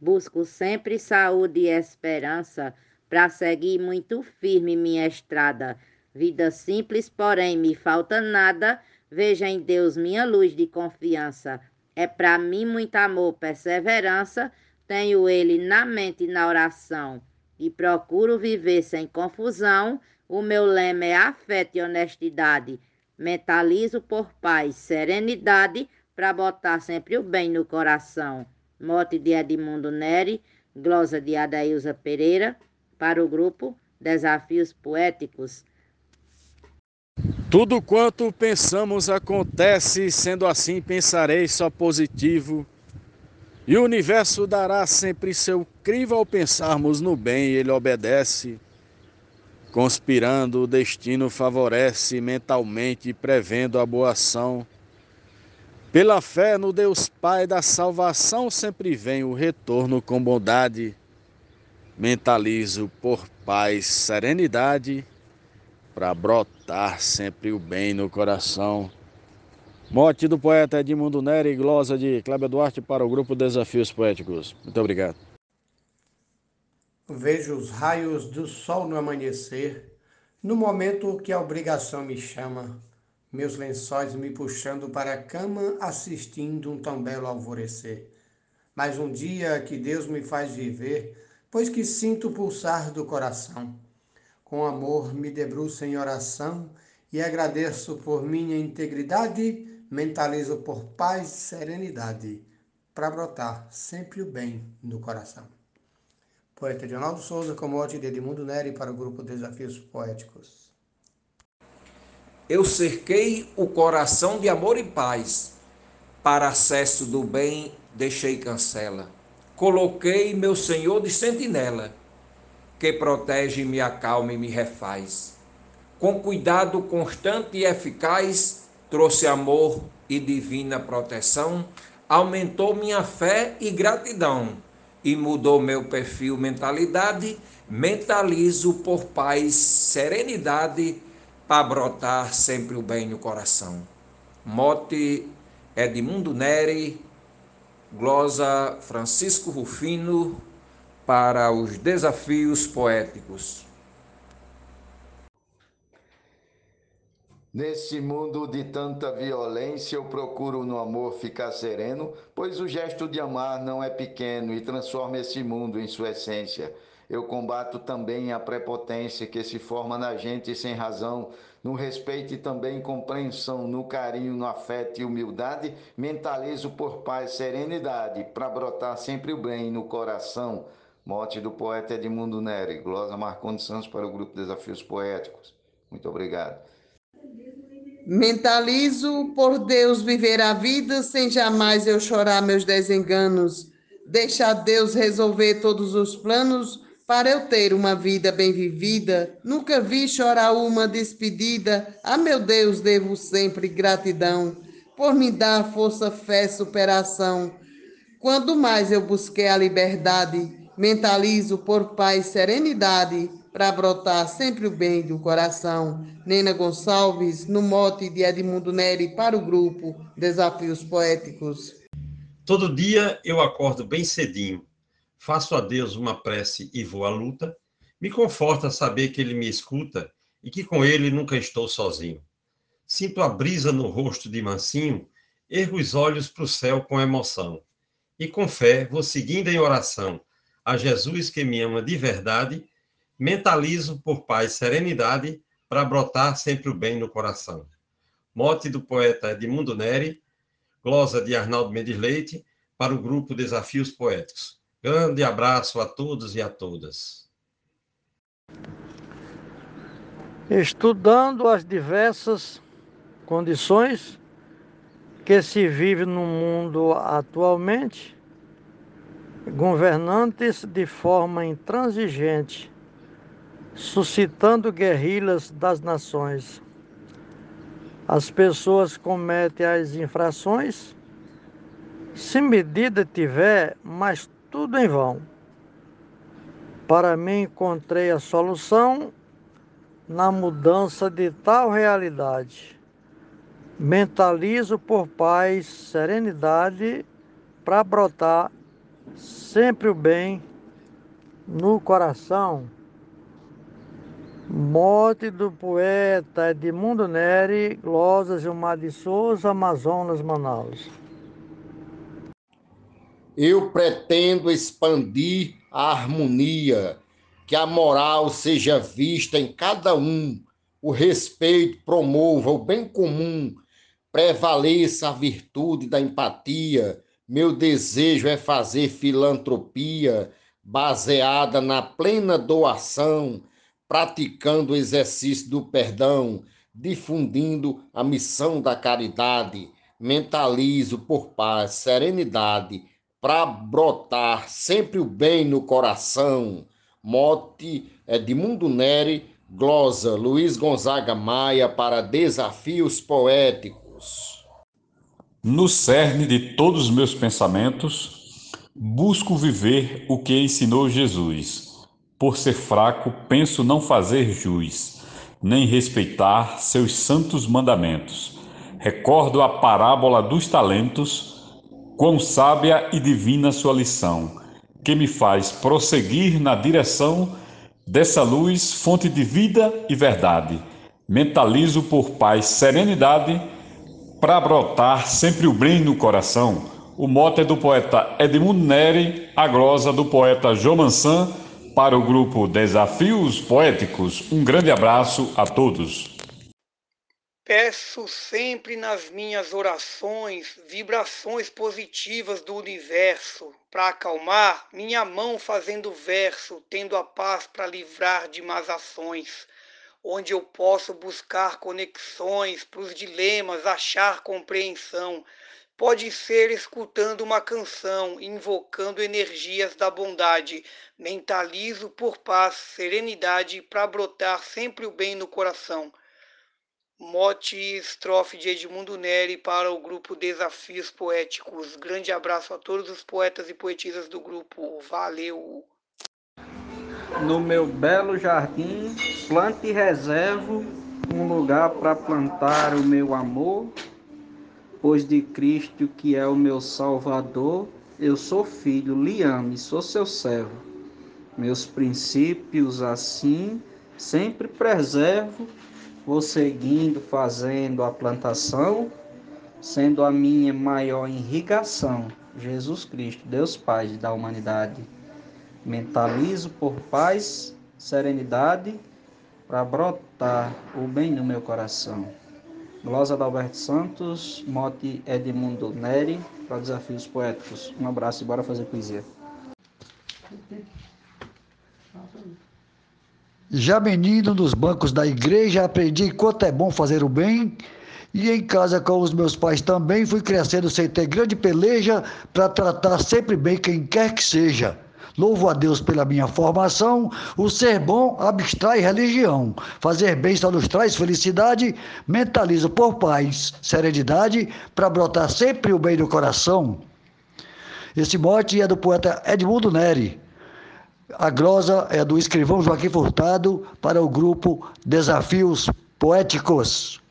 Busco sempre saúde e esperança para seguir muito firme minha estrada. Vida simples, porém me falta nada. Veja em Deus minha luz de confiança. É para mim muito amor, perseverança. Tenho Ele na mente e na oração. E procuro viver sem confusão. O meu lema é afeto e honestidade. Mentalizo por paz, serenidade, para botar sempre o bem no coração. Mote de Edmundo Neri, glosa de Adailza Pereira, para o grupo Desafios Poéticos. Tudo quanto pensamos acontece, sendo assim pensarei só positivo. E o universo dará sempre seu crivo ao pensarmos no bem, ele obedece. Conspirando, o destino favorece mentalmente, prevendo a boa ação. Pela fé no Deus Pai da salvação, sempre vem o retorno com bondade. Mentalizo por paz, serenidade, para brotar sempre o bem no coração. Mote do poeta Edmundo Neri e glosa de Cláudio Duarte para o grupo Desafios Poéticos. Muito obrigado. Vejo os raios do sol no amanhecer, no momento que a obrigação me chama, meus lençóis me puxando para a cama, assistindo um tão belo alvorecer. Mais um dia que Deus me faz viver, pois que sinto o pulsar do coração. Com amor me debruço em oração e agradeço por minha integridade, mentalizo por paz e serenidade, para brotar sempre o bem no coração. Poeta Ronaldo Souza, com mote de Edmundo Neri para o grupo Desafios Poéticos. Eu cerquei o coração de amor e paz, para acesso do bem deixei cancela. Coloquei meu Senhor de sentinela, que protege, me acalma e me refaz. Com cuidado constante e eficaz, trouxe amor e divina proteção, aumentou minha fé e gratidão e mudou meu perfil, mentalidade, mentalizo por paz, serenidade, para brotar sempre o bem no coração. Mote Edmundo Neri, glosa Francisco Rufino, para os desafios poéticos. Nesse mundo de tanta violência, eu procuro no amor ficar sereno, pois o gesto de amar não é pequeno e transforma esse mundo em sua essência. Eu combato também a prepotência que se forma na gente sem razão, no respeito e também compreensão, no carinho, no afeto e humildade, mentalizo por paz serenidade, para brotar sempre o bem no coração. Morte do poeta Edmundo Neri. Glosa Marcondes Santos para o Grupo Desafios Poéticos. Muito obrigado. Mentalizo por Deus viver a vida sem jamais eu chorar meus desenganos. Deixar Deus resolver todos os planos para eu ter uma vida bem vivida. Nunca vi chorar uma despedida. A meu Deus devo sempre gratidão por me dar força, fé, superação. Quando mais eu busquei a liberdade, mentalizo por paz, serenidade para brotar sempre o bem do coração. Nena Gonçalves, no mote de Edmundo Neri para o grupo Desafios Poéticos. Todo dia eu acordo bem cedinho, faço a Deus uma prece e vou à luta. Me conforta saber que Ele me escuta e que com Ele nunca estou sozinho. Sinto a brisa no rosto de mansinho, ergo os olhos para o céu com emoção. E com fé vou seguindo em oração a Jesus que me ama de verdade mentalizo por paz e serenidade para brotar sempre o bem no coração. Mote do poeta Edmundo Neri, glosa de Arnaldo Mendes Leite, para o grupo Desafios Poéticos. Grande abraço a todos e a todas. Estudando as diversas condições que se vive no mundo atualmente, governantes de forma intransigente suscitando guerrilhas das nações. As pessoas cometem as infrações, se medida tiver, mas tudo em vão. Para mim, encontrei a solução na mudança de tal realidade. Mentalizo por paz, serenidade, para brotar sempre o bem no coração. Morte do poeta Edmundo Neri, Glosa Gilmar de Souza, Amazonas, Manaus. Eu pretendo expandir a harmonia, que a moral seja vista em cada um, o respeito promova o bem comum, prevaleça a virtude da empatia. Meu desejo é fazer filantropia baseada na plena doação, praticando o exercício do perdão, difundindo a missão da caridade. Mentalizo por paz, serenidade, para brotar sempre o bem no coração. Mote é de Mundo Neri, glosa Luiz Gonzaga Maia para Desafios Poéticos. No cerne de todos os meus pensamentos, busco viver o que ensinou Jesus. Por ser fraco, penso não fazer jus, nem respeitar seus santos mandamentos. Recordo a parábola dos talentos Quão sábia e divina sua lição, que me faz prosseguir na direção dessa luz, fonte de vida e verdade. Mentalizo por paz, serenidade, para brotar sempre o bem no coração. O mote é do poeta Edmundo Neri, a glosa do poeta João Mansan, para o grupo Desafios Poéticos. Um grande abraço a todos. Peço sempre nas minhas orações vibrações positivas do universo para acalmar minha mão fazendo verso, tendo a paz para livrar de más ações, onde eu posso buscar conexões para os dilemas, achar compreensão. Pode ser escutando uma canção, invocando energias da bondade. Mentalizo por paz, serenidade para brotar sempre o bem no coração. Mote e estrofe de Edmundo Neri para o grupo Desafios Poéticos. Grande abraço a todos os poetas e poetisas do grupo. Valeu! No meu belo jardim, plante e reservo um lugar para plantar o meu amor, pois de Cristo, que é o meu Salvador, eu sou filho, lhe ame, sou seu servo. Meus princípios assim sempre preservo vou seguindo fazendo a plantação, sendo a minha maior irrigação. Jesus Cristo, Deus Pai da humanidade. Mentalizo por paz, serenidade, para brotar o bem no meu coração. Glosa Alberto Santos, mote Edmundo Neri, para Desafios Poéticos. Um abraço e bora fazer poesia. Já menino nos bancos da igreja, aprendi quanto é bom fazer o bem. E em casa com os meus pais também fui crescendo sem ter grande peleja para tratar sempre bem quem quer que seja. Louvo a Deus pela minha formação. O ser bom abstrai religião. Fazer bem só nos traz felicidade. Mentalizo por paz, serenidade, para brotar sempre o bem no coração. Esse mote é do poeta Edmundo Neri. A glosa é do escrivão Joaquim Furtado para o grupo Desafios Poéticos.